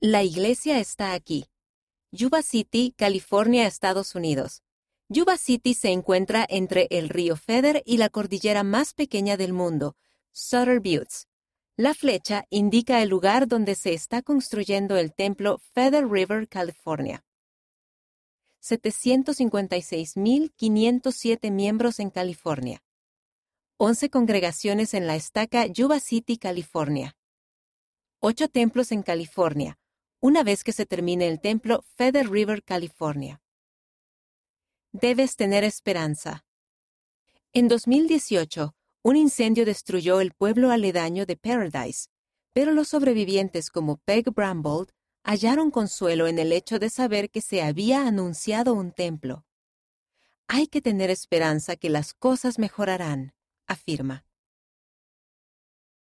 La iglesia está aquí. Yuba City, California, Estados Unidos. Yuba City se encuentra entre el río Feather y la cordillera más pequeña del mundo, Sutter Buttes. La flecha indica el lugar donde se está construyendo el templo Feather River, California. 756.507 miembros en California. 11 congregaciones en la estaca Yuba City, California. 8 templos en California, una vez que se termine el templo Feather River, California. Debes tener esperanza. En 2018, un incendio destruyó el pueblo aledaño de Paradise, pero los sobrevivientes como Peg Brambold hallaron consuelo en el hecho de saber que se había anunciado un templo. Hay que tener esperanza que las cosas mejorarán, afirma.